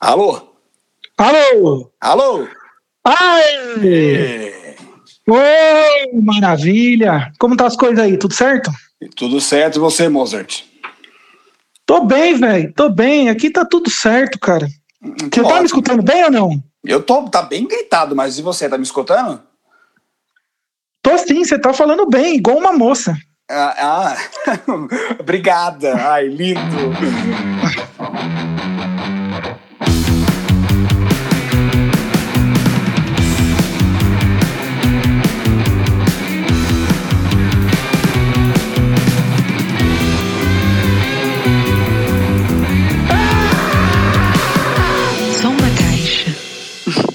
Alô? Alô? Alô? Ai! É. Oi, maravilha! Como tá as coisas aí? Tudo certo? Tudo certo e você, Mozart? Tô bem, velho. Tô bem. Aqui tá tudo certo, cara. Você tá me escutando bem ou não? Eu tô, tá bem gritado, mas e você, tá me escutando? Tô sim, você tá falando bem, igual uma moça. Ah, ah. obrigada. Ai, lindo.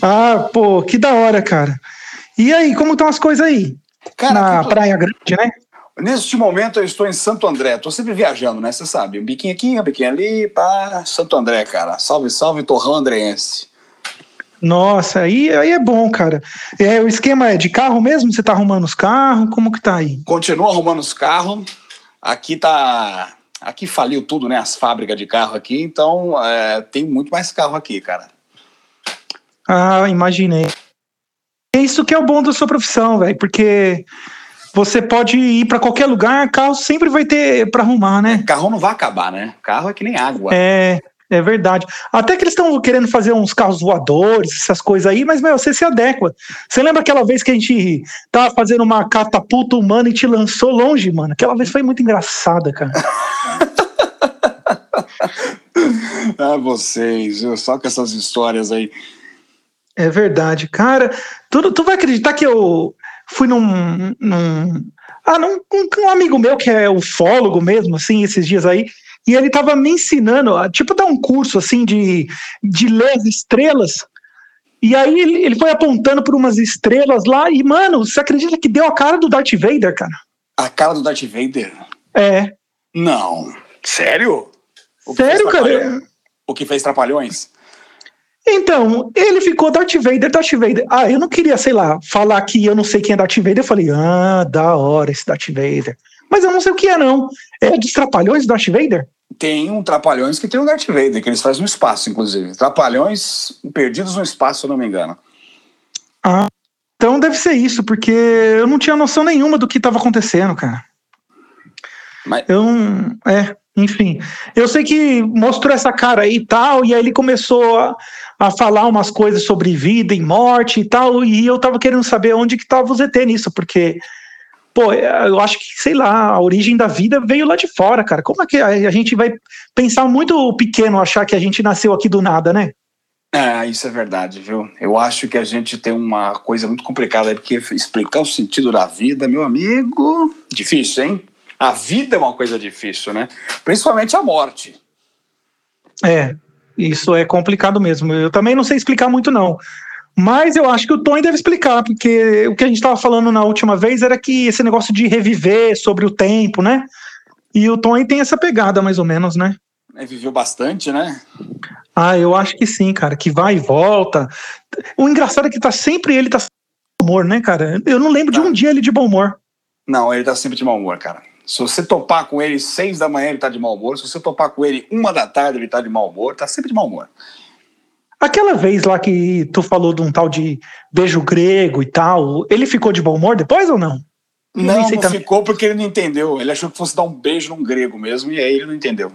Ah, pô, que da hora, cara. E aí, como estão as coisas aí? Cara, Na tô- Praia Grande, né? neste momento eu estou em Santo André. Tô sempre viajando, né? Você sabe. Um biquinho aqui, um biquinho ali, pá. Santo André, cara. Salve, salve, torrão andreense. Nossa, aí, aí é bom, cara. É, o esquema é de carro mesmo? Você tá arrumando os carros? Como que tá aí? Continua arrumando os carros. Aqui tá. Aqui faliu tudo, né? As fábricas de carro aqui, então é, tem muito mais carro aqui, cara. Ah, imaginei. É isso que é o bom da sua profissão, velho, porque você pode ir pra qualquer lugar, carro sempre vai ter pra arrumar, né? Carro não vai acabar, né? Carro é que nem água. É, é verdade. Até que eles estão querendo fazer uns carros voadores, essas coisas aí, mas, meu, você se adequa. Você lembra aquela vez que a gente tava fazendo uma catapulta humana e te lançou longe, mano? Aquela vez foi muito engraçada, cara. Ah, vocês, viu? só com essas histórias aí. É verdade. Cara, tu, tu vai acreditar que eu fui num. num ah, num, com um amigo meu que é ufólogo mesmo, assim, esses dias aí. E ele tava me ensinando, a, tipo, dar um curso, assim, de, de ler as estrelas. E aí ele, ele foi apontando por umas estrelas lá. E, mano, você acredita que deu a cara do Darth Vader, cara? A cara do Darth Vader? É. Não. Sério? O Sério, cara? O que fez Trapalhões? Então, ele ficou Darth Vader, Darth Vader. Ah, eu não queria, sei lá, falar que eu não sei quem é Darth Vader. Eu falei, ah, da hora esse Darth Vader. Mas eu não sei o que é, não. É dos Trapalhões Darth Vader? Tem um Trapalhões que tem um Darth Vader, que eles fazem no espaço, inclusive. Trapalhões perdidos no espaço, se eu não me engano. Ah, então deve ser isso, porque eu não tinha noção nenhuma do que estava acontecendo, cara. Mas- Eu. É, enfim. Eu sei que mostrou essa cara aí e tal, e aí ele começou a, a falar umas coisas sobre vida e morte e tal, e eu tava querendo saber onde que tava o ZT nisso, porque. Pô, eu acho que, sei lá, a origem da vida veio lá de fora, cara. Como é que a gente vai pensar muito pequeno achar que a gente nasceu aqui do nada, né? É, isso é verdade, viu? Eu acho que a gente tem uma coisa muito complicada porque explicar o sentido da vida, meu amigo, difícil, hein? A vida é uma coisa difícil, né? Principalmente a morte. É, isso é complicado mesmo. Eu também não sei explicar muito, não. Mas eu acho que o Tony deve explicar, porque o que a gente estava falando na última vez era que esse negócio de reviver sobre o tempo, né? E o Tony tem essa pegada, mais ou menos, né? Ele viveu bastante, né? Ah, eu acho que sim, cara, que vai e volta. O engraçado é que tá sempre ele tá de bom humor, né, cara? Eu não lembro de Tá. um dia ele de bom humor. Não, ele tá sempre de mau humor, cara. Se você topar com ele seis da manhã, ele tá de mau humor. Se você topar com ele uma da tarde, ele tá de mau humor. Tá sempre de mau humor. Aquela vez lá que tu falou de um tal de beijo grego e tal, ele ficou de bom humor depois ou não? Não, não ficou porque ele não entendeu. Ele achou que fosse dar um beijo num grego mesmo, e aí ele não entendeu.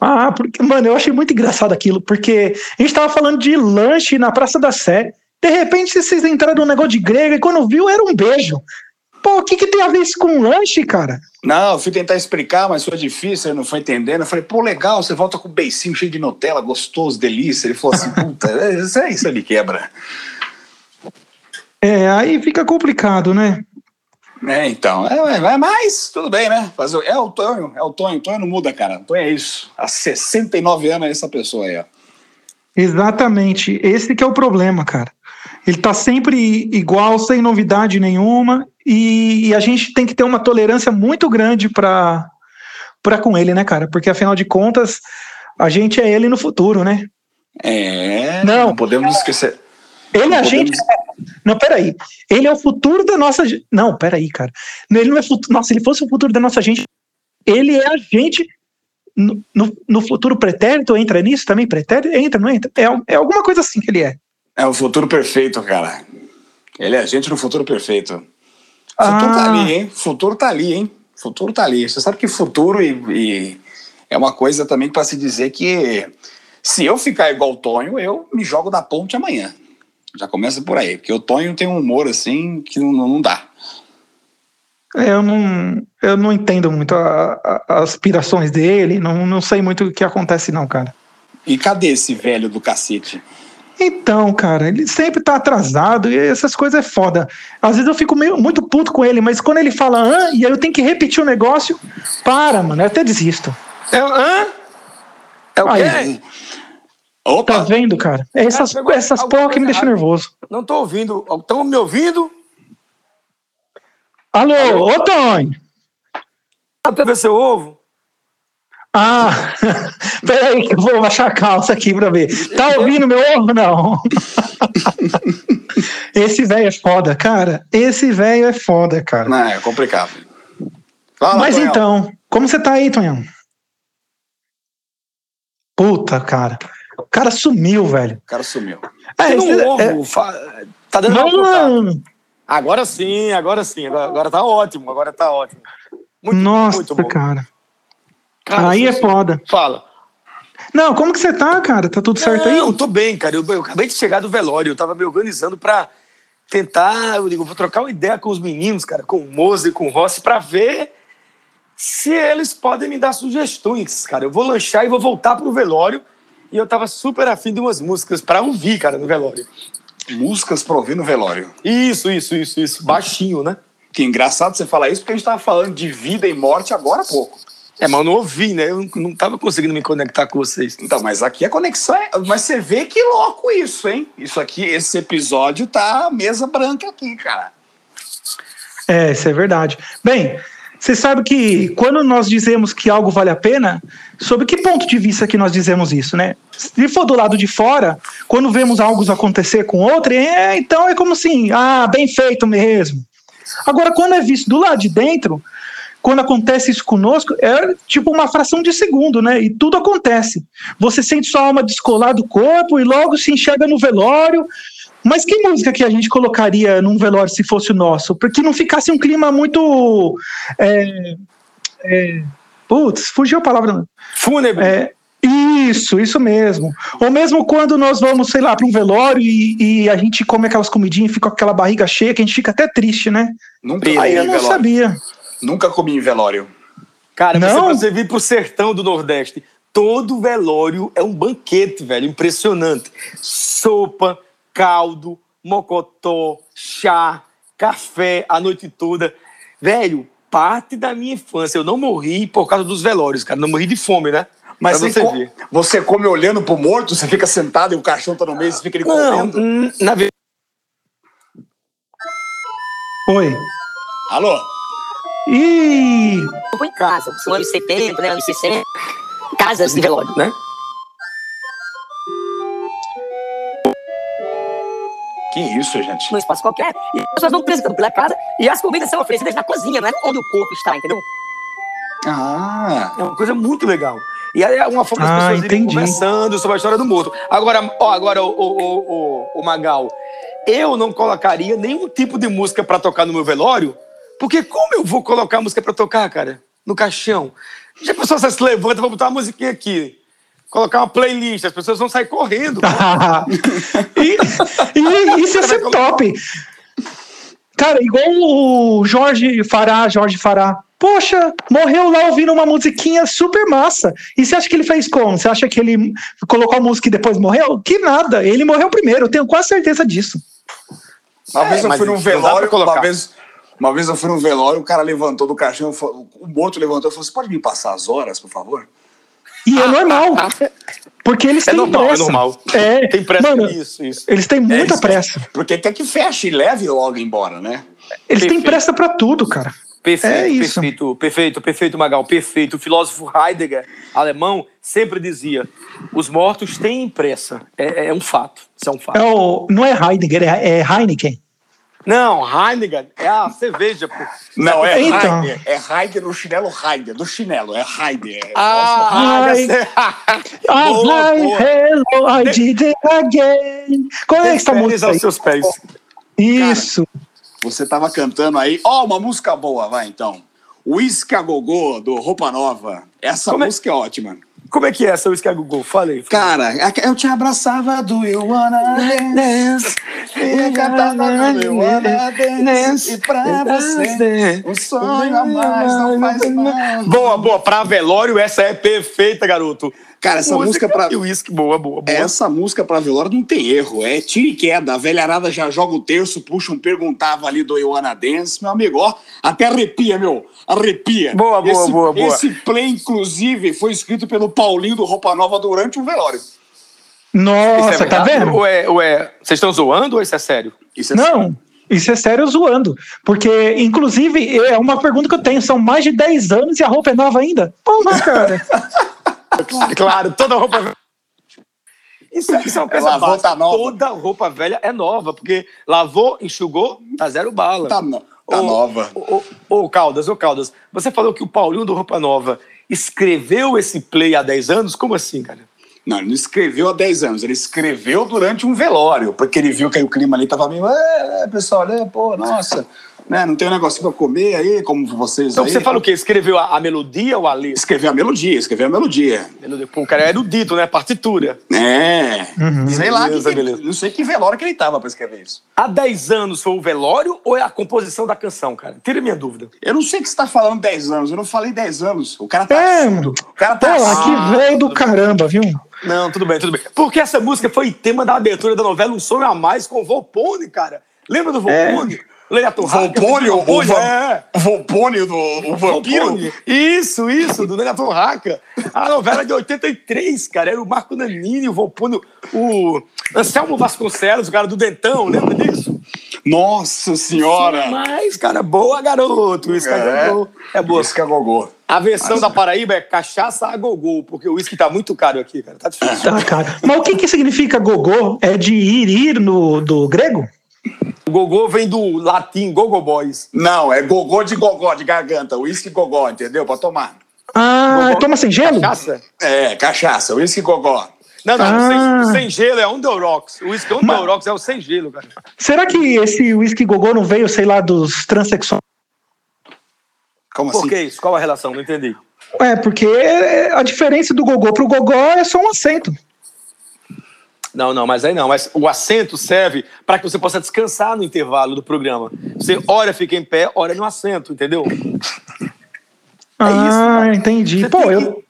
Ah, porque, mano, eu achei muito engraçado aquilo, porque a gente tava falando de lanche na Praça da Sé. De repente, vocês entraram num negócio de grego e quando viu, era um beijo. Pô, o que, que tem a ver isso com lanche, cara? Não, eu fui tentar explicar, mas foi difícil, ele não foi entendendo. Eu falei, pô, legal, você volta com um beicinho cheio de Nutella, gostoso, delícia. Ele falou assim, puta, é, isso aí, isso me quebra. É, aí fica complicado, né? É, então, é, é, mas tudo bem, né? Fazer, o- é o Tonho, é o Tonho, o Tonho não muda, cara. O Tonho é isso. Há 69 anos é essa pessoa aí, ó. Exatamente. Esse que é o problema, cara. Ele tá sempre igual, sem novidade nenhuma, e, e a gente tem que ter uma tolerância muito grande pra com ele, né, cara? Porque afinal de contas, a gente é ele no futuro, né? É, Não. não podemos esquecer. Ele é a Não gente. Não, peraí. Ele é o futuro da nossa. Não, peraí, cara. Ele não é futuro. Nossa, se ele fosse o futuro da nossa gente, ele é a gente no, no, no futuro pretérito entra nisso também? Pretérito? Entra, não entra? É, é alguma coisa assim que ele é. É o futuro perfeito, cara. Ele é a gente no futuro perfeito. O futuro tá Ah. ali, hein? O futuro tá ali, hein? O futuro tá ali. Você sabe que futuro e, e é uma coisa também para se dizer que se eu ficar igual o Tonho, eu me jogo da ponte amanhã. Já começa por aí, porque o Tonho tem um humor assim que não, não dá. Eu não, eu não entendo muito a- a- as aspirações dele, não, não sei muito o que acontece, não, cara. E cadê esse velho do cacete? Então, cara, ele sempre tá atrasado e essas coisas é foda. Às vezes eu fico meio, muito puto com ele, mas quando ele fala hã, e aí eu tenho que repetir o negócio, para, mano, eu até desisto. É, hã? É o quê? Opa! Tá vendo, cara? É essas, pegou essas porra que me deixam nervoso. Não tô ouvindo. Estão me ouvindo? Alô, ô Tonho! Até ver seu ovo. Ah, peraí que eu vou baixar a calça aqui pra ver. Tá ouvindo meu ovo? Não. Esse velho é foda, cara. Esse velho é foda, cara. Não, é complicado. Fala, Mas Tonhão. então, como você tá aí, Tonhão? Puta, cara. O cara sumiu, velho. O cara sumiu. É, Tem um esse- ovo. é- fa- Tá dando. Mano, Agora sim, agora sim. Agora, agora tá ótimo. Agora tá ótimo. Muito, nossa, muito bom. cara. Cara, Aí é foda. Fala. Não, como que você tá, cara? Tá tudo certo aí? Não, tô bem, cara. Eu, eu acabei de chegar do velório. Eu tava me organizando pra tentar. Eu digo, vou trocar uma ideia com os meninos, cara, com o Moza e com o Rossi, pra ver se eles podem me dar sugestões, cara. Eu vou lanchar e vou voltar pro velório. E eu tava super afim de umas músicas pra ouvir, cara, no velório. Músicas pra ouvir no velório. Isso, isso, isso, isso. Baixinho, né? Que engraçado você falar isso, porque a gente tava falando de vida e morte agora há pouco. É, mas eu não ouvi, né? Eu não- não tava conseguindo me conectar com vocês. Então, mas aqui a conexão é. Mas você vê que louco isso, hein? Isso aqui, esse episódio tá mesa branca aqui, cara. É, isso é verdade. Bem, você sabe que quando nós dizemos que algo vale a pena, sob que ponto de vista que nós dizemos isso, né? Se for do lado de fora, quando vemos algo acontecer com outro, é, então é como assim, ah, bem feito mesmo. Agora, quando é visto do lado de dentro, quando acontece isso conosco, é tipo uma fração de segundo, né? E tudo acontece. Você sente sua alma descolar do corpo e logo se enxerga no velório. Mas que música que a gente colocaria num velório se fosse o nosso? Porque não ficasse um clima muito. É, é, putz, fugiu a palavra. Fúnebre. É, isso, isso mesmo. Ou mesmo quando nós vamos, sei lá, para um velório e, e a gente come aquelas comidinhas e fica com aquela barriga cheia, que a gente fica até triste, né? Nunca Aí eu não velório. sabia. Nunca comi em velório. Cara, você, Não? você vir pro sertão do Nordeste, todo velório é um banquete, velho, impressionante. Sopa, caldo, mocotó, chá, café a noite toda. Velho, parte da minha infância. Eu não morri por causa dos velórios, cara. Não morri de fome, né? Mas você, você co- ver. você come olhando pro morto, você fica sentado e o caixão tá no meio, você fica ali Não, comendo. hum, na verdade. Oi. Alô? Ih, em casa, são anos 70, né, anos 60, casas de velório. Né? Que isso, gente? Num espaço qualquer, e as pessoas vão transitando pela casa e as comidas são oferecidas na cozinha, não é onde o corpo está, entendeu? Ah, É uma coisa muito legal. E aí é uma forma das Ah, pessoas irem conversando sobre a história do morto. Agora, ó, agora o, o, o, o, o Magal, eu não colocaria nenhum tipo de música pra tocar no meu velório, porque como eu vou colocar música pra tocar, cara? No caixão. Já a pessoa se levanta, vou botar uma musiquinha aqui. Colocar uma playlist, as pessoas vão sair correndo. e, e isso ia ser top. Cara, igual o Jorge Fará, Jorge Fará. Poxa, morreu lá ouvindo uma musiquinha super massa. E você acha que ele fez como? Você acha que ele colocou a música e depois morreu? Que nada, ele morreu primeiro, eu tenho quase certeza disso. uma É, vez eu fui num velório, uma vez, uma vez eu fui num velório, o cara levantou do caixão, o morto levantou e falou: Você pode me passar as horas, por favor? E é normal. Porque eles É têm normal, é pressa. normal. É, Tem pressa mano, nisso, isso. Eles têm muita isso. pressa. Porque quer que feche e leve logo embora, né? Eles têm Perfeito. pressa pra tudo, cara. Perfeito, É isso. perfeito, perfeito, perfeito, Magal, perfeito. O filósofo Heidegger, alemão, sempre dizia: os mortos têm pressa. É, é um fato. Isso é um fato. É o, não é Heidegger, é, é Heineken. Não, Heineken é a cerveja, pô. Não, é Então. É Heider no chinelo Heider. Do chinelo, é Heider. Ah, Ai. já sei. Ah, Boa, boa. hello, I did it again. Qual é essa música aos seus pés. Isso. Você tava cantando aí. Ó, uma música boa, vai então. Whisky a Gogô, do Roupa Nova. Essa Como é- música é ótima. Como é que é essa whisky a Google? Falei. Cara, eu te abraçava do You Wanna Dance. E cantava do You Wanna Dance. E pra você, o sonho a mais não faz mal. Boa, boa. Pra velório, essa é perfeita, garoto. Cara, essa música pra. E whisky, boa, boa, boa. Essa música pra velório não tem erro, é tiro e queda. A velharada já joga o terço, puxa um perguntava ali do Ioana Dance, meu amigo, ó, até arrepia, meu, arrepia. Boa, boa, esse, boa, boa. Esse play, inclusive, foi escrito pelo Paulinho do Roupa Nova durante o velório. Nossa, Isso é tá vendo? Ou é, ou é- Vocês estão zoando ou isso é sério? Isso é Não, isso é sério zoando. Porque, inclusive, é uma pergunta que eu tenho. São mais de 10 anos e a roupa é nova ainda? Porra, cara. Claro, toda roupa. Isso, é- isso é uma coisa Lavou, tá nova. Toda roupa velha é nova, porque lavou, enxugou, tá zero bala. Tá, no- tá Ô, nova. Ô, ô, ô, Caldas, ô Caldas, você falou que o Paulinho do Roupa Nova escreveu esse play há 10 anos? Como assim, cara? Não, ele não escreveu há 10 anos, ele escreveu durante um velório, porque ele viu que aí o clima ali tava meio. É, pessoal, né, pô, nossa, né, não tem um negocinho pra comer aí, como vocês Então aí. você fala o quê? Escreveu a, a melodia ou a letra? Escreveu a melodia, escreveu a melodia. Melodia. Pô, o cara é erudito, né? Partitura. É. Sei lá, Beleza, que- beleza. não sei que velório que ele tava pra escrever isso. Há 10 anos foi o velório ou é a composição da canção, cara? Tira minha dúvida. Eu não sei que você tá falando 10 anos, eu não falei 10 anos. O cara tá É. O cara Pô, tá surdo. que velho do caramba, viu? Não, tudo bem, tudo bem. Porque essa música foi tema da abertura da novela Um Sonho a Mais com o Volpone, cara. Lembra do Volpone? Leia Torraca. Volpone, o, va- é. o Volpone do o vampiro? Volpone. Isso, isso, do Neto Raca. A novela de 83, cara. Era o Marco Nanini, o Volpone, o Anselmo Vasconcelos, o cara do Dentão, lembra disso? Nossa senhora! Mas, cara, boa, garoto. Isso é, boa. é boa. Isso que é gogô. A versão da Paraíba é cachaça a gogô, porque o uísque tá muito caro aqui, cara. Tá difícil. Tá, cara. Mas o que, que significa gogô? É de ir, ir no, do grego? O gogô vem do latim gogo boys. Não, é gogô de gogó, de garganta. Uísque gogó, entendeu? Pra tomar. Ah, Gogó- toma sem gelo? Cachaça? É, cachaça, uísque gogó. Não, não, Ah. sem, sem gelo é um Deorox. O uísque um Mas- Deorox é o sem gelo, cara. Será que esse whisky gogô não veio, sei lá, dos transexuais? Como Por assim? que isso? Qual a relação? Não entendi. É, porque a diferença do gogô pro gogó é só um acento. Não, não, mas aí não. Mas o assento serve para que você possa descansar no intervalo do programa. Você ora fica em pé, ora no assento, entendeu? ah, entendi. Você Pô, tem eu. que-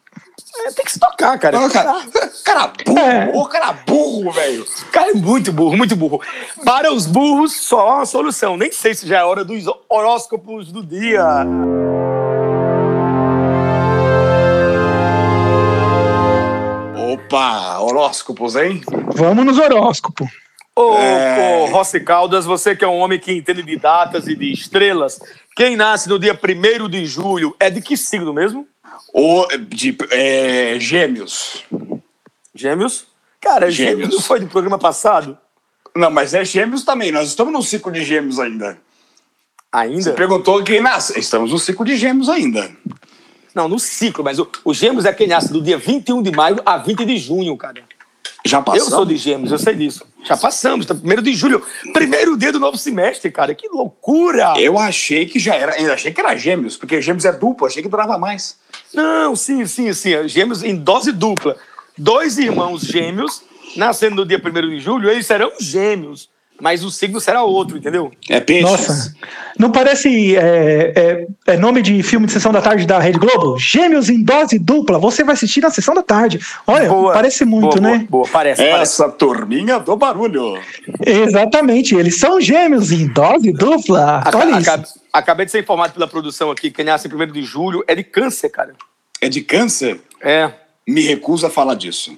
É, tem que se tocar, cara. Ô, cara, cara burro, É. ô, cara burro, velho. Cara é muito burro, muito burro. Para os burros, só uma solução. Nem sei se já é hora dos horóscopos do dia. Opa, horóscopos, hein? Vamos nos horóscopos. Ô, É. Rossi Caldas, você que é um homem que entende de datas e de estrelas, quem nasce no dia 1 de julho é de que signo mesmo? O, de, é, gêmeos. Gêmeos? Cara, gêmeos, Gêmeos. não foi do programa passado? Não, mas é gêmeos também. Nós estamos no ciclo de gêmeos ainda. Ainda? Você perguntou quem nasce. Estamos no ciclo de gêmeos ainda. Não, no ciclo, mas o, o gêmeos é quem nasce do dia 21 de maio a 20 de junho, cara. Já Eu passamos. sou de gêmeos, eu sei disso. Já passamos, tá? Primeiro de julho. Primeiro dia do novo semestre, cara. Que loucura! Eu achei que já era. Eu achei que era gêmeos, porque gêmeos é duplo, achei que durava mais. Não, sim, sim, sim. Gêmeos em dose dupla. Dois irmãos gêmeos, nascendo no dia 1 de julho, eles serão gêmeos. Mas o signo será outro, entendeu? É peixes. Nossa, não parece é, é- é nome de filme de sessão da tarde da Rede Globo? Gêmeos em dose dupla. Você vai assistir na sessão da tarde. Olha, parece muito, boa, né? Boa, boa, parece, parece. Essa turminha do barulho. Exatamente, eles são gêmeos em dose dupla. Aca- Olha isso. aca- Acabei de ser informado pela produção aqui que quem nasce em 1 de julho é de câncer, cara. É de câncer? É. Me recuso a falar disso.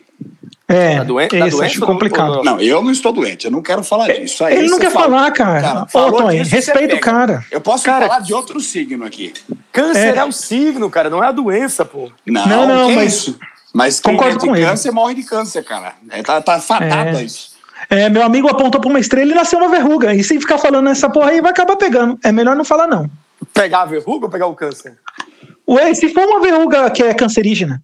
É, Tá doen- tá doente acho complicado. ou não? Não, eu não estou doente, eu não quero falar disso. Aí Ele não quer fala- falar, cara. Ô, falou disso, você respeita o cara. Eu posso Cara- falar de outro signo aqui. Câncer é. É. o signo, cara, não é a doença, pô. Não, Não, não, mas- isso? Mas quem Concordo é de com ele. câncer morre de câncer, cara. É, tá, tá fatada É. isso. É, meu amigo apontou pra uma estrela e nasceu uma verruga. E se ficar falando essa porra aí, vai acabar pegando. É melhor não falar, não. Pegar a verruga ou pegar o câncer? Ué, se for uma verruga que é cancerígena.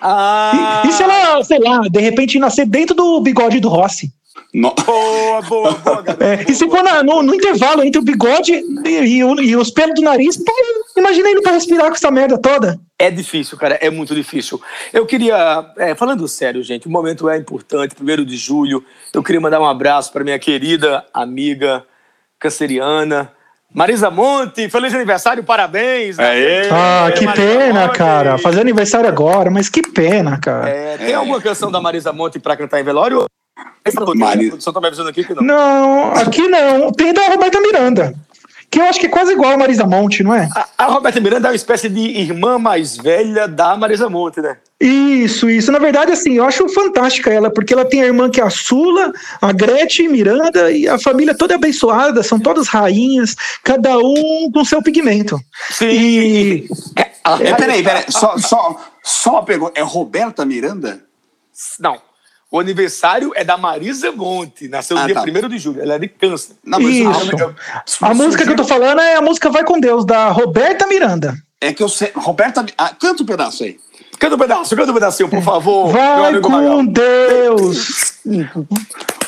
Ah! E, e se ela, sei lá, de repente nascer dentro do bigode do Rossi? No- Boa, boa, boa. É, e se for na- no, no intervalo entre o bigode e, e o- e os pelos do nariz, pô, imagina ele pra respirar com essa merda toda. É difícil, cara, é muito difícil. Eu queria, é, falando sério, gente, o momento é importante, primeiro de julho. Eu queria mandar um abraço para minha querida amiga canceriana, Marisa Monte. Feliz aniversário, parabéns. Aê! Ah, É, que Marisa pena, Monte. cara. Fazer aniversário agora, mas que pena, cara. É, tem alguma canção da Marisa Monte para cantar em velório? Essa Mari- A produção tá me avisando aqui que não. Não, aqui não. Tem da Roberta Miranda. Que eu acho que é quase igual a Marisa Monte, não é? A, a Roberta Miranda é uma espécie de irmã mais velha da Marisa Monte, né? Isso, isso. Na verdade, assim, eu acho fantástica ela, porque ela tem a irmã que é a Sula, a Gretchen Miranda, e a família toda abençoada, são todas rainhas, cada um com seu pigmento. Sim. E É, peraí, peraí, só, só, só uma pergunta. É Roberta Miranda? Não. O aniversário é da Marisa Monte. Nasceu no Ah, dia tá. 1 de julho. Ela é de câncer. Não, Isso. eu- eu- a música que eu tô falando é a música Vai com Deus, da Roberta Miranda. É que eu sei. Roberta. Ah, canta um pedaço aí. Canta um pedaço, canta um pedacinho, por favor. meu Vai amigo com Magal. Deus!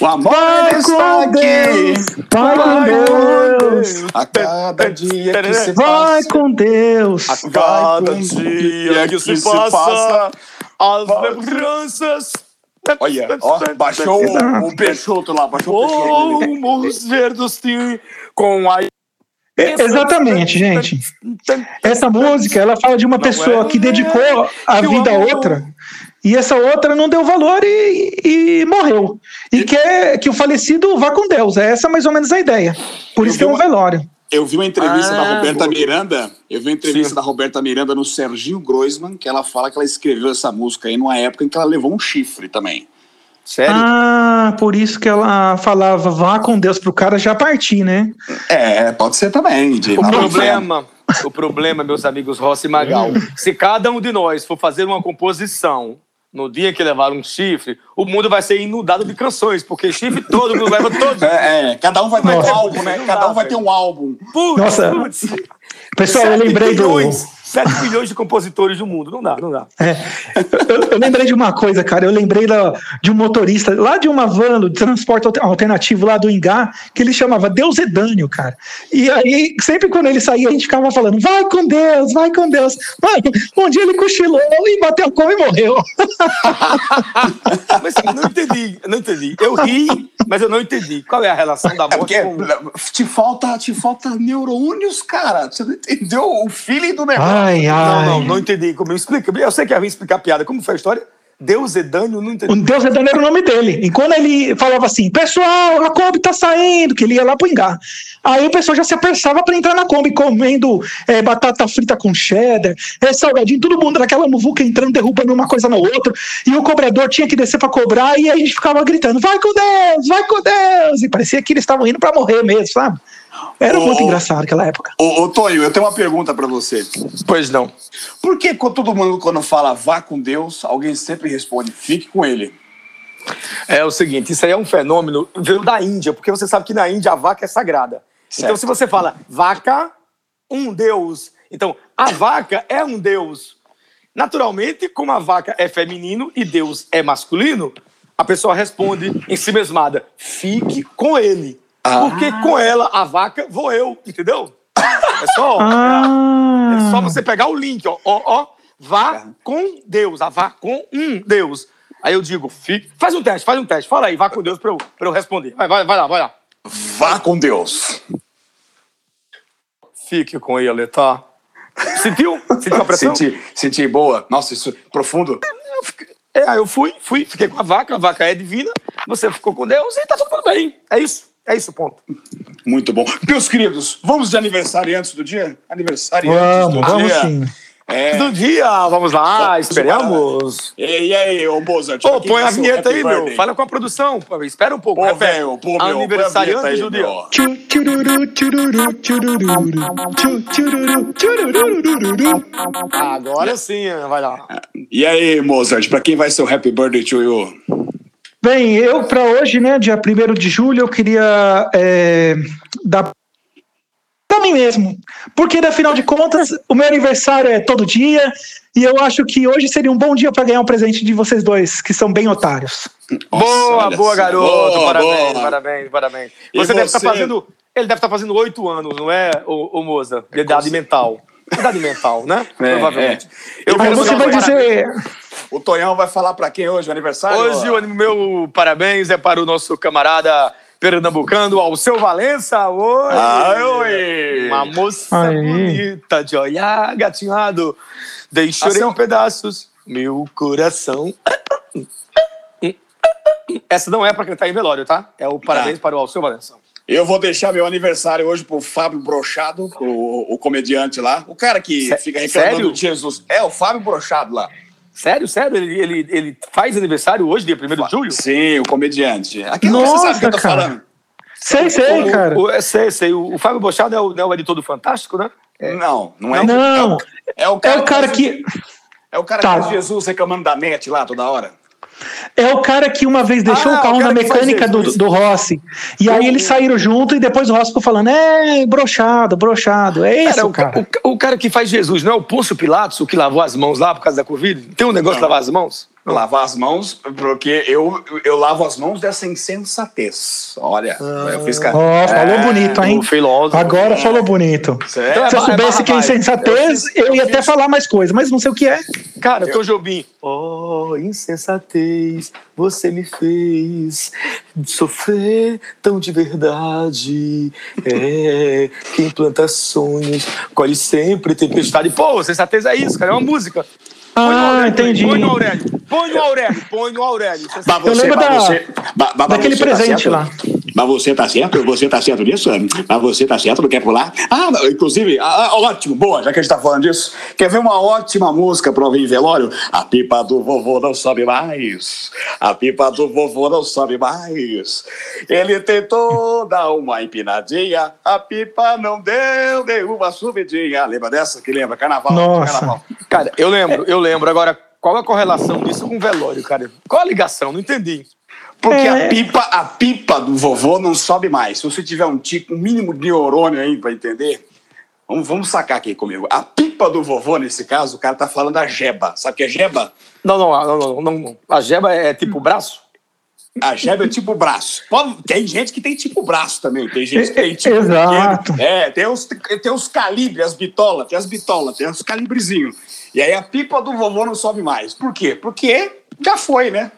O amor Vai está com aqui. Deus! Vai com Deus! A cada dia que se Vai passa. com Deus! A cada dia que se que se passa, passa, as vai- lembranças. Olha, ó, baixou o, o Peixoto lá, baixou o Peixoto. ali. Vamos ver dos ti com a. É, exatamente, gente. Essa música, ela fala de uma Não pessoa é que dedicou a vida a outra e essa outra não deu valor e, e morreu. E quer que o falecido vá com Deus. É essa mais ou menos a ideia. Por isso que é um velório. Eu vi uma entrevista Ah, da Roberta boa. Miranda. Eu vi uma entrevista Sim. da Roberta Miranda no Serginho Groisman, que ela fala que ela escreveu essa música aí numa época em que ela levou um chifre também. Sério? Ah, por isso que ela falava vá com Deus pro cara já partir, né? É, pode ser também. De O problema, o problema, meus amigos Rossi e Magal, se cada um de nós for fazer uma composição no dia que levar um chifre, o mundo vai ser inundado de canções, porque chifre todo mundo leva todo. É, é, cada um vai ter um Nossa. álbum, né? Cada um vai ter um álbum. Putz, Nossa. putz. Pessoal, eu lembrei do. Bilhões, 7 bilhões de compositores do mundo. Não dá, não dá. É. Eu, eu lembrei de uma coisa, cara. Eu lembrei da- de um motorista lá de uma van de transporte alter- alternativo lá do Ingá, que ele chamava Deus Edânio, cara. E aí, sempre quando ele saía, a gente ficava falando: vai com Deus, vai com Deus. Mano, um dia ele cochilou e bateu como e morreu. Mas eu não entendi, eu não entendi. Eu ri, mas eu não entendi. Qual é a relação da É morte porque com... te falta, te falta neurônios, cara. Você não entendeu o feeling do negócio. Ai, Não, ai. não, não entendi. Como me explica? Eu sei que é ruim explicar a piada. Como foi a história? Deus Edânio, não entendi. O Deus Edânio era o nome dele. E quando ele falava assim, pessoal, a Kombi tá saindo, que ele ia lá pro. Aí o pessoal já se apressava para entrar na Kombi, comendo é, batata frita com cheddar, é, salgadinho, todo mundo naquela muvuca entrando, derrubando uma coisa na outra. E o cobrador tinha que descer para cobrar, e a gente ficava gritando, vai com Deus, vai com Deus! E parecia que eles estavam indo para morrer mesmo, sabe? Era muito Oh. engraçado aquela época. Ô, ô, Tonho, eu tenho uma pergunta pra você. Pois não. Por que quando todo mundo, quando fala vá com Deus, alguém sempre responde fique com ele? É o seguinte, isso aí é um fenômeno, veio da Índia, porque você sabe que na Índia a vaca é sagrada. Então Certo. se você fala vaca, um deus. Então, a vaca é um deus. Naturalmente, como a vaca é feminino e Deus é masculino, a pessoa responde em si mesmada, fique com ele. Porque com ela, a vaca, vou eu, entendeu? É só, Ah, é só você pegar o link, ó, ó, ó, vá com Deus, a vá com um Deus. Aí eu digo, fique, faz um teste, faz um teste, fala aí, vá com Deus pra eu, pra eu responder. Vai, vai, vai lá, vai lá. Vá com Deus. Fique com ele, tá? Sentiu? Sentiu a pressão? Senti, senti boa. Nossa, isso profundo. É, aí eu fui, fui, fiquei com a vaca, a vaca é divina, você ficou com Deus e tá tudo bem. É isso, é isso, ponto. Muito bom. Meus queridos, vamos de aniversariantes do dia? Aniversariantes vamos, do vamos dia. sim. É. Do dia, vamos lá, esperamos. E, e aí, ô Mozart? Põe a vinheta aí, meu. Fala com a produção. Espera um pouco. Pô, velho, pô, meu. põe a Aniversariante vinheta aí, do dia. Agora sim, vai lá. E aí, Mozart, pra quem vai ser o happy birthday to you? Bem, eu para hoje, né, dia 1 de julho, eu queria é, dar para mim mesmo. Porque, afinal de contas, o meu aniversário é todo dia e eu acho que hoje seria um bom dia para ganhar um presente de vocês dois, que são bem otários. boa, olha boa, só. garoto. Boa, parabéns, boa. parabéns, parabéns. E Você, deve estar você? fazendo. Ele deve estar fazendo oito anos, não é, o, Moza? De idade mental. Idade mental, né? É, Provavelmente. é. Eu você vai dizer. O Tonhão vai falar pra quem hoje, o aniversário? Hoje o meu parabéns é para o nosso camarada pernambucano, Alceu Valença. Oi! Ai, oi! Uma moça Aí. bonita de olhar gatinhado. Deixarei Alceu- em pedaços meu coração. Essa não é para cantar em velório, tá? É o parabéns Tá. para o Alceu Valença. Eu vou deixar meu aniversário hoje pro Fábio Brochado, o, o comediante lá. O cara que Sé- fica reclamando sério? de Jesus. É, o Fábio Brochado lá. Sério, sério? Ele, ele, ele faz aniversário hoje, dia 1 de julho? Sim, o comediante. Aqui você Nossa, sabe o que eu tô cara. falando. Sei, sei, O- cara. O, é, sei, sei. O, o Fábio Bochado é o, é o editor do Fantástico, né? Não, não é. Não, É o é cara, o cara que. É o cara Tá. que faz Jesus reclamando da net lá toda hora. É o cara que uma vez deixou Ah, o carro o na mecânica do, do Rossi. E aí eles saíram junto e depois o Rossi ficou falando: é, brochado, brochado. É esse Cara, o cara. O, o cara que faz Jesus, não é o Pôncio Pilatos, o que lavou as mãos lá por causa da Covid? Tem um negócio de lavar as mãos? Lavar as mãos, porque eu, eu lavo as mãos dessa insensatez. Olha, eu fiz cara. Ó, falou bonito, hein? Filósofo. Agora falou bonito. Então é Se eu soubesse que é insensatez, Eu fiz- eu ia eu até fiz- falar mais coisa, mas não sei o que é. Cara, Tom Jobim. Oh, insensatez, você me fez sofrer tão de verdade. É, quem planta sonhos, colhe sempre tempestade. Pô, sensatez é isso, cara, é uma música. Ah, Aurélio, entendi. No Aurélio, põe no Aurélio, põe no Aurélio. Mas Eu você, lembro mas da- você, daquele você tá presente certo? lá. Mas você tá certo? Você tá certo nisso? Mas você tá certo? Não quer pular? Ah, inclusive, ah, ah, ótimo, boa, já que a gente tá falando disso. Quer ver uma ótima música pra ouvir em velório? A pipa do vovô não sobe mais. A pipa do vovô não sobe mais. Ele tentou dar uma empinadinha, a pipa não deu nenhuma subidinha. Lembra dessa? Que lembra? Carnaval. Nossa. Carnaval. Cara, eu lembro, eu lembro. Agora, qual a correlação disso com velório, cara? Qual a ligação? Não entendi. Porque É. a pipa, a pipa do vovô não sobe mais. Se você tiver um tico, um mínimo de neurônio aí pra entender, vamos, vamos sacar aqui comigo. A pipa do vovô, nesse caso, o cara tá falando da jeba. Sabe o que é jeba? Não, não, não, não, não. A jeba é tipo braço? A jeba é tipo braço. Tem gente que tem tipo braço também. Tem gente que tem tipo. Exato. pequeno. É, tem os, tem os calibres, as bitolas, tem as bitolas, tem os calibrezinhos. E aí a pipa do vovô não sobe mais. Por quê? Porque já foi, né?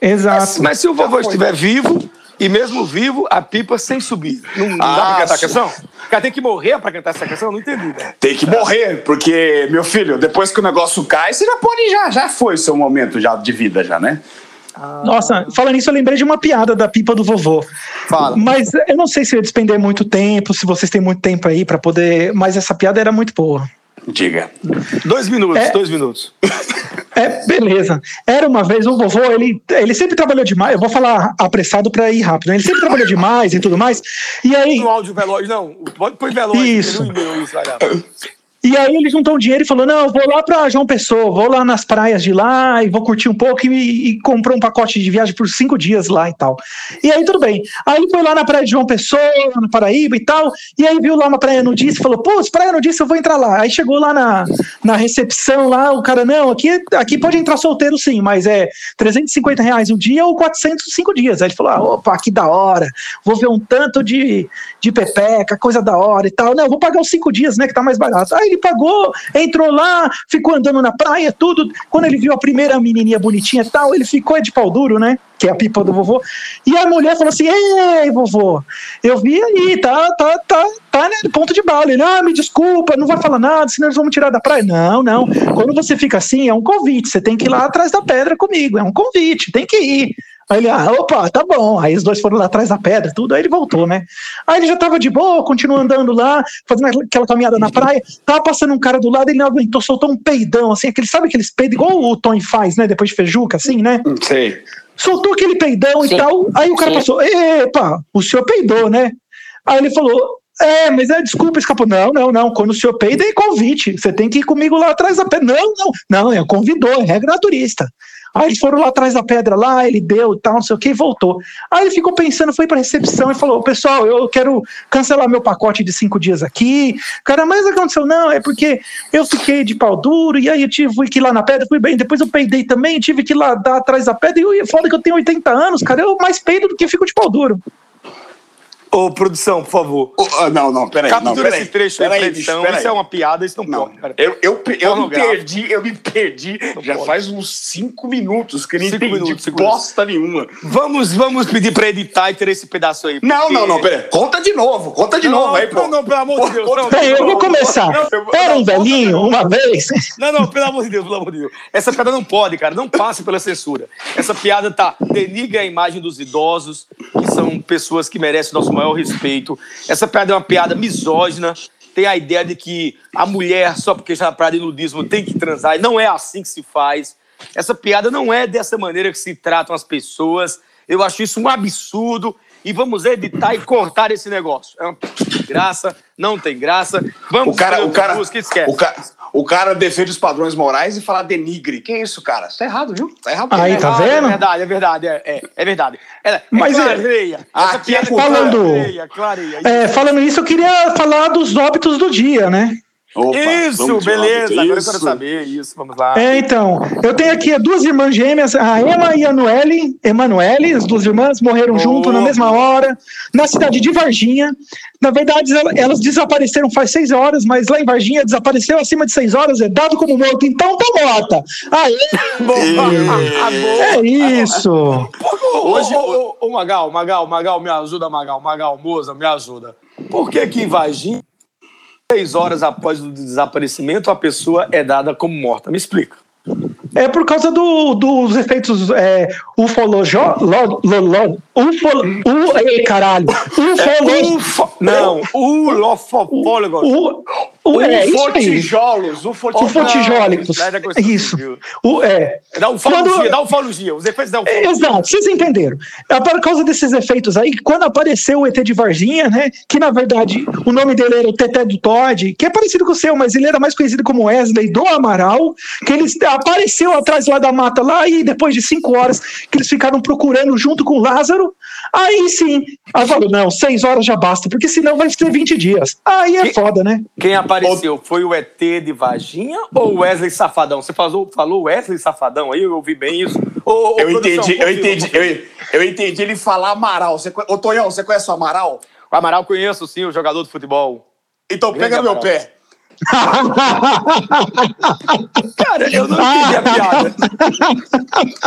Exato. Mas se o vovô foi. estiver vivo, e mesmo vivo, a pipa sem subir. Não, não dá Ah, pra cantar a canção? O cara tem que morrer pra cantar essa canção? Não entendi, né? Tem que morrer, porque, meu filho, depois que o negócio cai, você já pode, já, já foi seu momento já de vida, já, né? Nossa, falando nisso, eu lembrei de uma piada da pipa do vovô. Fala. Mas eu não sei se ia despender muito tempo, se vocês têm muito tempo aí pra poder. Mas essa piada era muito boa. Diga. Dois minutos, É. dois minutos. É, beleza. Era uma vez o vovô, ele, ele sempre trabalhou demais. Eu vou falar apressado pra ir rápido. né? Ele sempre trabalhou demais e tudo mais. E aí, No áudio velório, não. Pode pôr velório. Isso. No E aí ele juntou um dinheiro e falou: Não, vou lá pra João Pessoa, vou lá nas praias de lá e vou curtir um pouco e, e comprou um pacote de viagem por cinco dias lá e tal. E aí tudo bem. Aí foi lá na praia de João Pessoa, no Paraíba e tal, e aí viu lá uma praia nudista e falou: Pô, praia nudista, eu vou entrar lá. Aí chegou lá na, na recepção, lá, o cara: Não, aqui, aqui pode entrar solteiro sim, mas é 350 reais um dia ou 405 dias. Aí ele falou: ah, opa, que da hora, vou ver um tanto de, de pepeca, coisa da hora e tal. Não, vou pagar os cinco dias, né, que tá mais barato. Aí ele pagou, entrou lá, ficou andando na praia, tudo. Quando ele viu a primeira menininha bonitinha e tal, ele ficou de pau duro, né, que é a pipa do vovô. E a mulher falou assim: Ei, vovô, eu vi aí, tá, tá, tá, tá, né, ponto de bala. Ele, ah, me desculpa, não vai falar nada, senão eles vão me tirar da praia. Não, não. Quando você fica assim, é um convite, você tem que ir lá atrás da pedra comigo, é um convite, tem que ir. Aí ele, ah, opa, tá bom. Aí os dois foram lá atrás da pedra, tudo, aí ele voltou, né? Aí ele já tava de boa, continuou andando lá, fazendo aquela caminhada na praia, tava passando um cara do lado, ele não aguentou, soltou um peidão, assim, aquele, sabe aqueles peidos, igual o Tony faz, né, depois de feijuca, assim, né? Sei. soltou aquele peidão Sim. e tal. Aí o cara Sim. passou, epa, o senhor peidou, né? Aí ele falou, é, mas é, desculpa, escapou. Não, não, não. Quando o senhor peida é convite. Você tem que ir comigo lá atrás da pedra. Não, não, não, é convidou, é regra naturista. Aí eles foram lá atrás da pedra lá, ele deu tal, não sei o que, e voltou. Aí ele ficou pensando, foi pra recepção e falou: Pessoal, eu quero cancelar meu pacote de cinco dias aqui. Cara, mas aconteceu? Não, é porque eu fiquei de pau duro, e aí eu tive que ir lá na pedra, fui bem, depois eu peidei também, tive que ir lá dar atrás da pedra, e eu foda que eu tenho 80 anos, cara, eu mais peido do que fico de pau duro. Ô, produção, por favor. Oh, não, não, peraí. não, Captura peraí, esse trecho aí peraí, bicho, edição. peraí. Isso é uma piada, isso não, Não, pode. cara. eu, eu, eu me perdi, eu me perdi já pode. faz uns cinco minutos que eu não Cinco entendi minutos, cinco bosta nenhuma. Vamos, vamos pedir pra editar e ter esse pedaço aí. Não, porque- não, não, peraí. Conta de novo, conta de Não, novo aí, pô. não, não, pelo amor de Deus, Conta não. Bem, eu vou começar. Não, Era um não, velhinho, uma vez. Não, não, pelo amor de Deus, pelo amor de Deus. Essa piada não pode, cara. Não passe pela censura. Essa piada tá denigra a imagem dos idosos, que são pessoas que merecem nosso maior respeito. Essa piada é uma piada misógina. Tem a ideia de que a mulher, só porque está na praia de nudismo, tem que transar. Não é assim que se faz. Essa piada não é dessa maneira que se tratam as pessoas. Eu acho isso um absurdo. E vamos editar e cortar esse negócio. É uma graça, não tem graça. Vamos O cara, o cara, música, esquece. o cara, o cara defende os padrões morais e fala denigre. Que isso, cara? Isso tá errado, viu? Tá errado. Aí, tá Ah, vendo? É verdade, é verdade, é, é, é verdade. É, é Mas é- clareia. Aqui é piada falando- clareia, clareia. É, falando isso, eu queria falar dos óbitos do dia, né? Opa, Isso, beleza. Agora eu isso. quero saber isso. Vamos lá. É, então, eu tenho aqui duas irmãs gêmeas, a Emma e a Noelle, Emanuele, as duas irmãs morreram Oh. junto na mesma hora, na cidade de Varginha. Na verdade, ela- elas desapareceram faz seis horas, mas lá em Varginha desapareceu acima de seis horas, é dado como morto, então tá morta. Aê, Ah, boa. é isso. Hoje, ô, ô, ô, Magal, Magal, Magal, me ajuda, Magal, Magal, moça, me ajuda. Por que que em Varginha, seis horas após o desaparecimento, a pessoa é dada como morta? Me explica. É por causa do- dos efeitos é, ufolojo... Ufo, u, ei, caralho. Ufolo... Ufo, não, o lofopólogo. U, u, é isso. Ufotijolos, ufotijolos. Não, é Isso. civil. O, é. Dá ufologia, Quando- dá ufologia, os efeitos da É, ufologia. Exato, vocês entenderam. É por causa desses efeitos aí, quando apareceu o ET de Varginha, né? Que na verdade o nome dele era o Teté do Todd, que é parecido com o seu, mas ele era mais conhecido como Wesley do Amaral, que ele apareceu atrás lá da mata lá e depois de cinco horas que eles ficaram procurando junto com o Lázaro, aí sim, aí falou, não, seis horas já basta, porque senão vai ser 20 dias. Aí é Que- foda, né? Quem apareceu foi o ET de Varginha ou o Wesley Safadão? Você falou, falou Wesley Safadão aí, eu ouvi bem isso. Ô, ô, Eu produção, entendi, eu entendi, eu, eu entendi ele falar Amaral. Você, Ô, Tonhão, você conhece o Amaral? O Amaral conheço, sim, o jogador de futebol. Então Grande pega no meu Amaral. pé. Cara, eu não entendi a piada.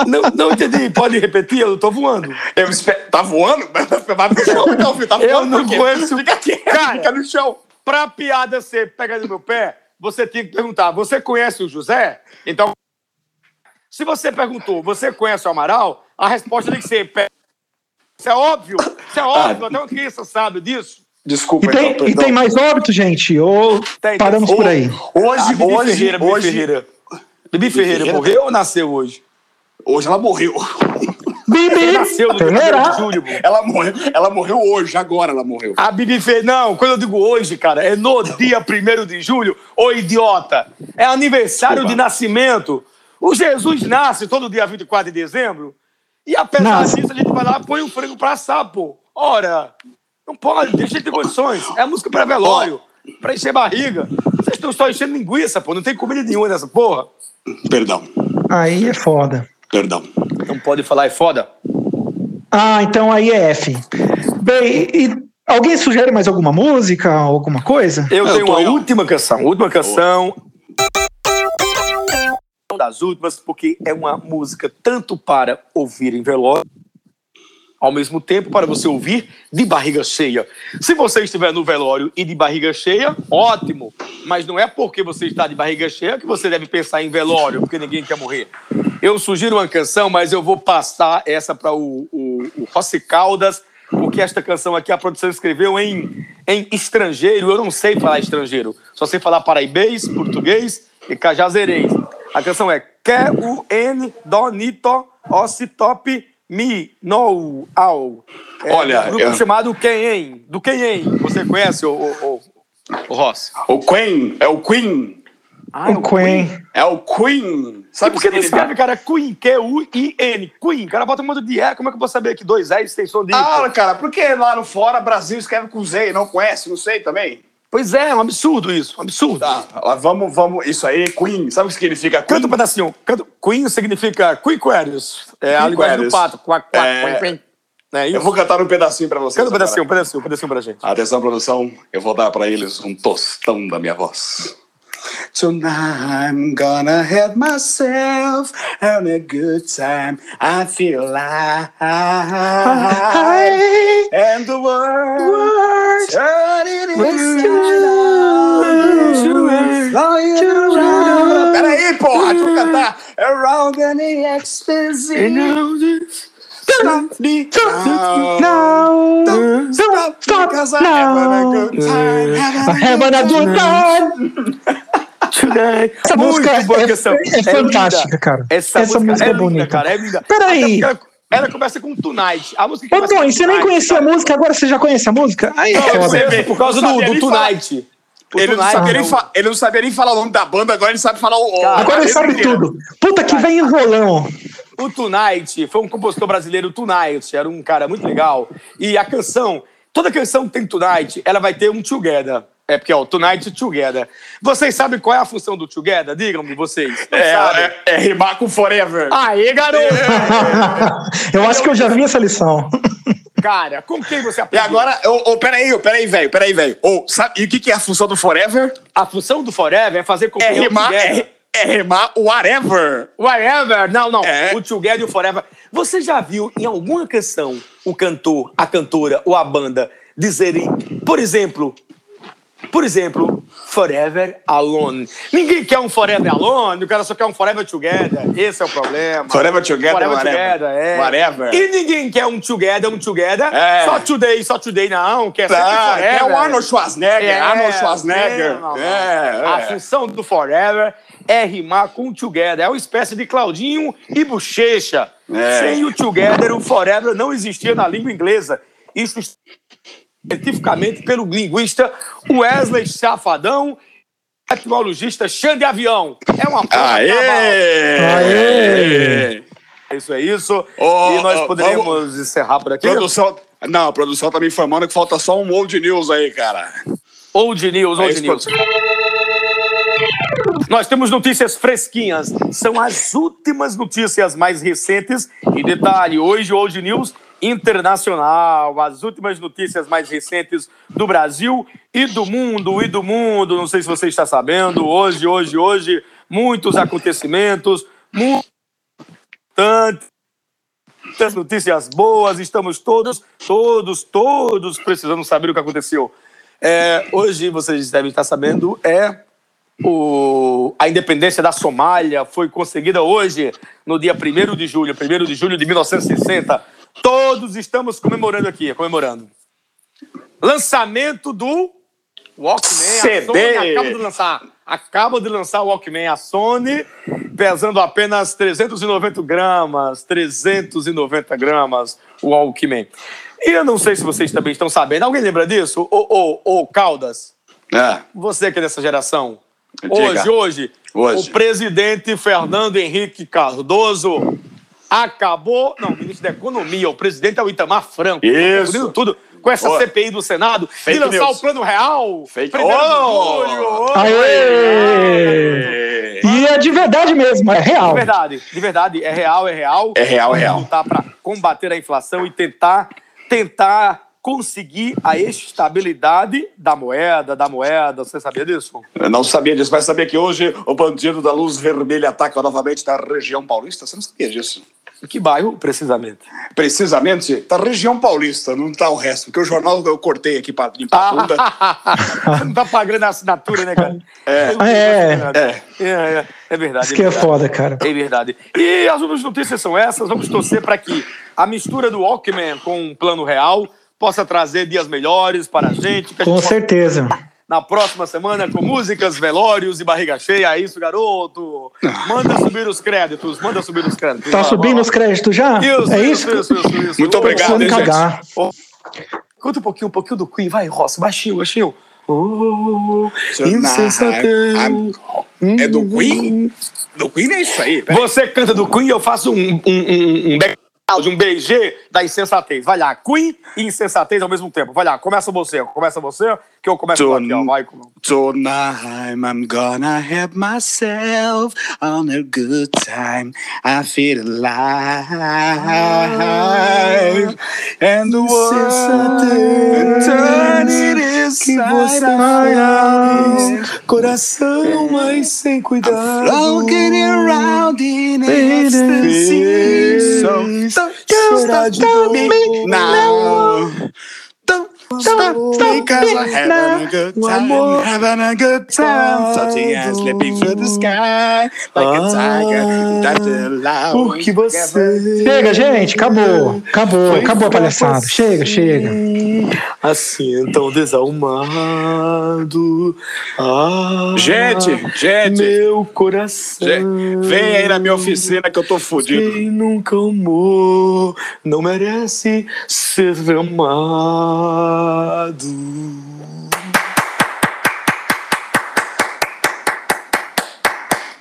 não, não entendi. Pode repetir? Eu tô voando. Eu espero, tá voando? Vai pro chão, então, filho. Tá Eu voando não por quê? conheço- Fica aqui, Cara, fica no chão. Pra piada ser pega no meu pé, você tem que perguntar: você conhece o José? Então, se você perguntou, você conhece o Amaral? A resposta tem que ser: "Pe- isso é óbvio, isso é óbvio, até uma criança sabe disso. Desculpa, E tem, então, e tem mais óbito, gente? Ou Tem, paramos tem. por aí? Hoje, Ah, Bibi hoje, Ferreira, Bibi hoje, Ferreira. Bibi Ferreira Ferreira? morreu ou nasceu hoje? hoje ela morreu. Bibi Nasceu no dia Ferreira. 1 de julho. Ela morreu, ela morreu hoje, agora ela morreu. A Bibi fez. Não, quando eu digo hoje, cara, é no dia 1 de julho, ô idiota. É aniversário Desculpa. de nascimento. O Jesus nasce todo dia 24 de dezembro. E apesar Nasce. disso, a gente vai lá e põe um frango pra assar, pô. Ora, não pode, deixa de ter condições. É música pra velório, pra encher barriga. Vocês estão só enchendo linguiça, pô. Não tem comida nenhuma nessa porra. Perdão, Aí é foda. perdão. Não pode falar, é foda. Ah, então aí é F. Bem, e alguém sugere mais alguma música, alguma coisa? Eu Eu tenho uma última canção. Última canção. Das últimas, porque é uma música tanto para ouvir em velório, ao mesmo tempo para você ouvir de barriga cheia. Se você estiver no velório e de barriga cheia, ótimo. Mas não é porque você está de barriga cheia que você deve pensar em velório, porque ninguém quer morrer. Eu sugiro uma canção, mas eu vou passar essa para o, o, o Rossi Caldas, porque esta canção aqui a produção escreveu em, em estrangeiro. Eu não sei falar estrangeiro, só sei falar paraibês, português e cajazerês. A canção é Que o N Donito Ossi Top Mi No Au. É Olha, um grupo eu- chamado Quem? Do Quem? Você conhece o, o, o, o Ross? O Queen, é o Queen. Ah, o Queen. É o Queen. E Sabe por o que não ele escreve, cara, Queen, Q-U-I-N, Queen? O cara bota um monte de E, como é que eu vou saber que dois E é extensão de I? Ah, cara, por que lá no fora Brasil escreve com Z e não conhece? Não sei também. Pois é, é um absurdo isso, um absurdo. Tá, vamos, vamos. Isso aí, Queen. Sabe o que significa Queen? Canta um pedacinho. Canta. Queen significa Quiquarius. É a linguagem do pato. Quack, quack, É. quack. É? Eu vou cantar um pedacinho pra vocês. Canta um pedacinho, um pedacinho, um pedacinho pra gente. Atenção, produção, eu vou dar pra eles um tostão da minha voz. Tonight I'm gonna have myself and a good time. I feel like and the world turning inside out. Peraí, porra, deixa eu cantar. Around any ecstasy. Stop me now. Don't stop, stop I'm having a good time. Having a good time. Essa Muito música boa é, canção. é linda. fantástica, cara. Essa, música, é, é linda, bonita. cara, é linda. Peraí. Ela, começa com Tonight. A música que Ô, começa e você nem conhecia a música, agora você já conhece a música? Aí é Não, eu foda. sei, por causa do, do. Tonight. O Ele não, sabia nem o- fa- ele não sabia nem falar o nome da banda, agora ele sabe falar o. Cara, Agora ele sabe tudo. Puta que vem enrolão. O Tonight foi um compositor brasileiro, Tonight, era um cara muito legal. E a canção, toda canção que tem Tonight, ela vai ter um Together. É porque, ó, Tonight Together. Vocês sabem qual é a função do Together? Digam-me vocês. É, é, é rimar com Forever. Aê, garoto! Eu acho que eu já vi essa lição. Cara, com quem você E aprendeu? agora, ô, ô, peraí, ô, peraí, velho, peraí, velho. Ô, sabe, e o que, que é a função do Forever? A função do Forever é fazer com que É o rimar, Together- é, é rimar whatever. Whatever. Não, não. É. O Together e o Forever. Você já viu em alguma canção o cantor, a cantora ou a banda dizerem, por exemplo, por exemplo, Forever Alone. Ninguém quer um Forever Alone, o cara só quer um Forever Together. Esse é o problema. Forever together, Forever whatever. Together, é. Whatever. E ninguém quer um Together, um Together. É. Só Today, só Today, não. Quer Tá, Forever. é o Arnold Schwarzenegger, Arnold Schwarzenegger. não, não. É, A é. função do Forever é rimar com o Together. É uma espécie de Claudinho e Bochecha. É. Sem o Together, o Forever não existia na língua inglesa. Isso cientificamente pelo linguista Wesley Chafadão, etimologista Xande Avião. É uma porra, Aê! Aê! Isso é isso. Ô, e nós poderíamos vamos- encerrar por aqui. Produção. Não, a produção tá me informando que falta só um old news aí, cara. Old News, É Old isso, News. Nós temos notícias fresquinhas. São as últimas notícias mais recentes. E detalhe, hoje Old News Internacional. As últimas notícias mais recentes do Brasil e do mundo, e do mundo. Não sei se você está sabendo. Hoje, hoje, hoje, muitos acontecimentos, muitas notícias boas, estamos todos, todos, todos precisando saber o que aconteceu. É, hoje, vocês devem estar sabendo, é o, a independência da Somália foi conseguida hoje, no dia 1 de julho, 1 de julho de 1960. Todos estamos comemorando aqui, comemorando. Lançamento do Walkman. CD. A Sony acaba de lançar. Acaba de lançar o Walkman. A Sony, pesando apenas 390 gramas. 390 gramas o Walkman. E eu não sei se vocês também estão sabendo. Alguém lembra disso? Ô, ô, ô, Caldas, É. você que é dessa geração. Diga. Hoje, hoje, Hoje. o presidente Fernando Henrique Cardoso acabou. Não, o ministro da Economia, o presidente é o Itamar Franco. Isso. Confundindo tudo com essa Ô. CPI do Senado Fake de lançar news. o plano real. Fake- de Oh. julho. Aê! E é de verdade mesmo, é real. De verdade, de verdade, é real, é real. É real, é real. Lutar para combater a inflação e tentar, tentar conseguir a estabilidade da moeda, da moeda. Você sabia disso? Eu não sabia disso, mas sabia que hoje o bandido da luz vermelha ataca novamente na região paulista? Você não sabia disso? Que bairro, precisamente? Precisamente, tá região paulista, não tá o resto, porque o jornal eu cortei aqui pra limpar a bunda. Você não tá pagando a assinatura, né, cara? É. Não É. é. É, é, é verdade. Isso que é verdade. foda, cara. É verdade. E as outras notícias são essas. Vamos torcer para que a mistura do Walkman com um plano real possa trazer dias melhores para a gente. Que a Com gente certeza. na próxima semana com músicas, velórios e barriga cheia. É isso, garoto. Manda subir os créditos, manda subir os créditos. Tá Vai, subindo vai. os créditos já? Isso, é isso, isso? isso, isso, isso. Muito obrigado, hein, gente? cagar. Conta um pouquinho, um pouquinho do Queen. Vai, Ross, baixinho, baixinho. Oh, insensatez. I'm- É do Queen? Do Queen é isso aí. peraí. Você canta do Queen, eu faço um, um, um, um background, um BG da insensatez. Vai lá, Queen e insensatez ao mesmo tempo. Vai lá, começa você, começa você, que eu começo Tô aqui, ó. Vai. Tonight I'm gonna have myself on a good time. I feel alive. And the world turning inside out. coração, mas sem cuidado. Floating around in ecstasy. So don't Será stop de now. Stop because I'm having a good time, having a good time. Floating and slipping through the sky like a tiger. Loud. Porque você. Chega, gente, acabou. Acabou, Foi acabou a palhaçada. você. Chega, chega. Assim, então desalmado. Ah, Gente, gente. Meu coração. Vem aí na minha oficina que eu tô fudido. Quem nunca amou não merece ser amado.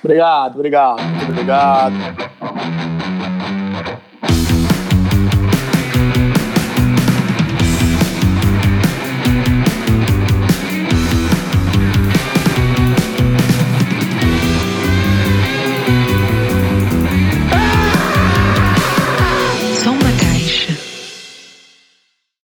Obrigado, obrigado, muito obrigado.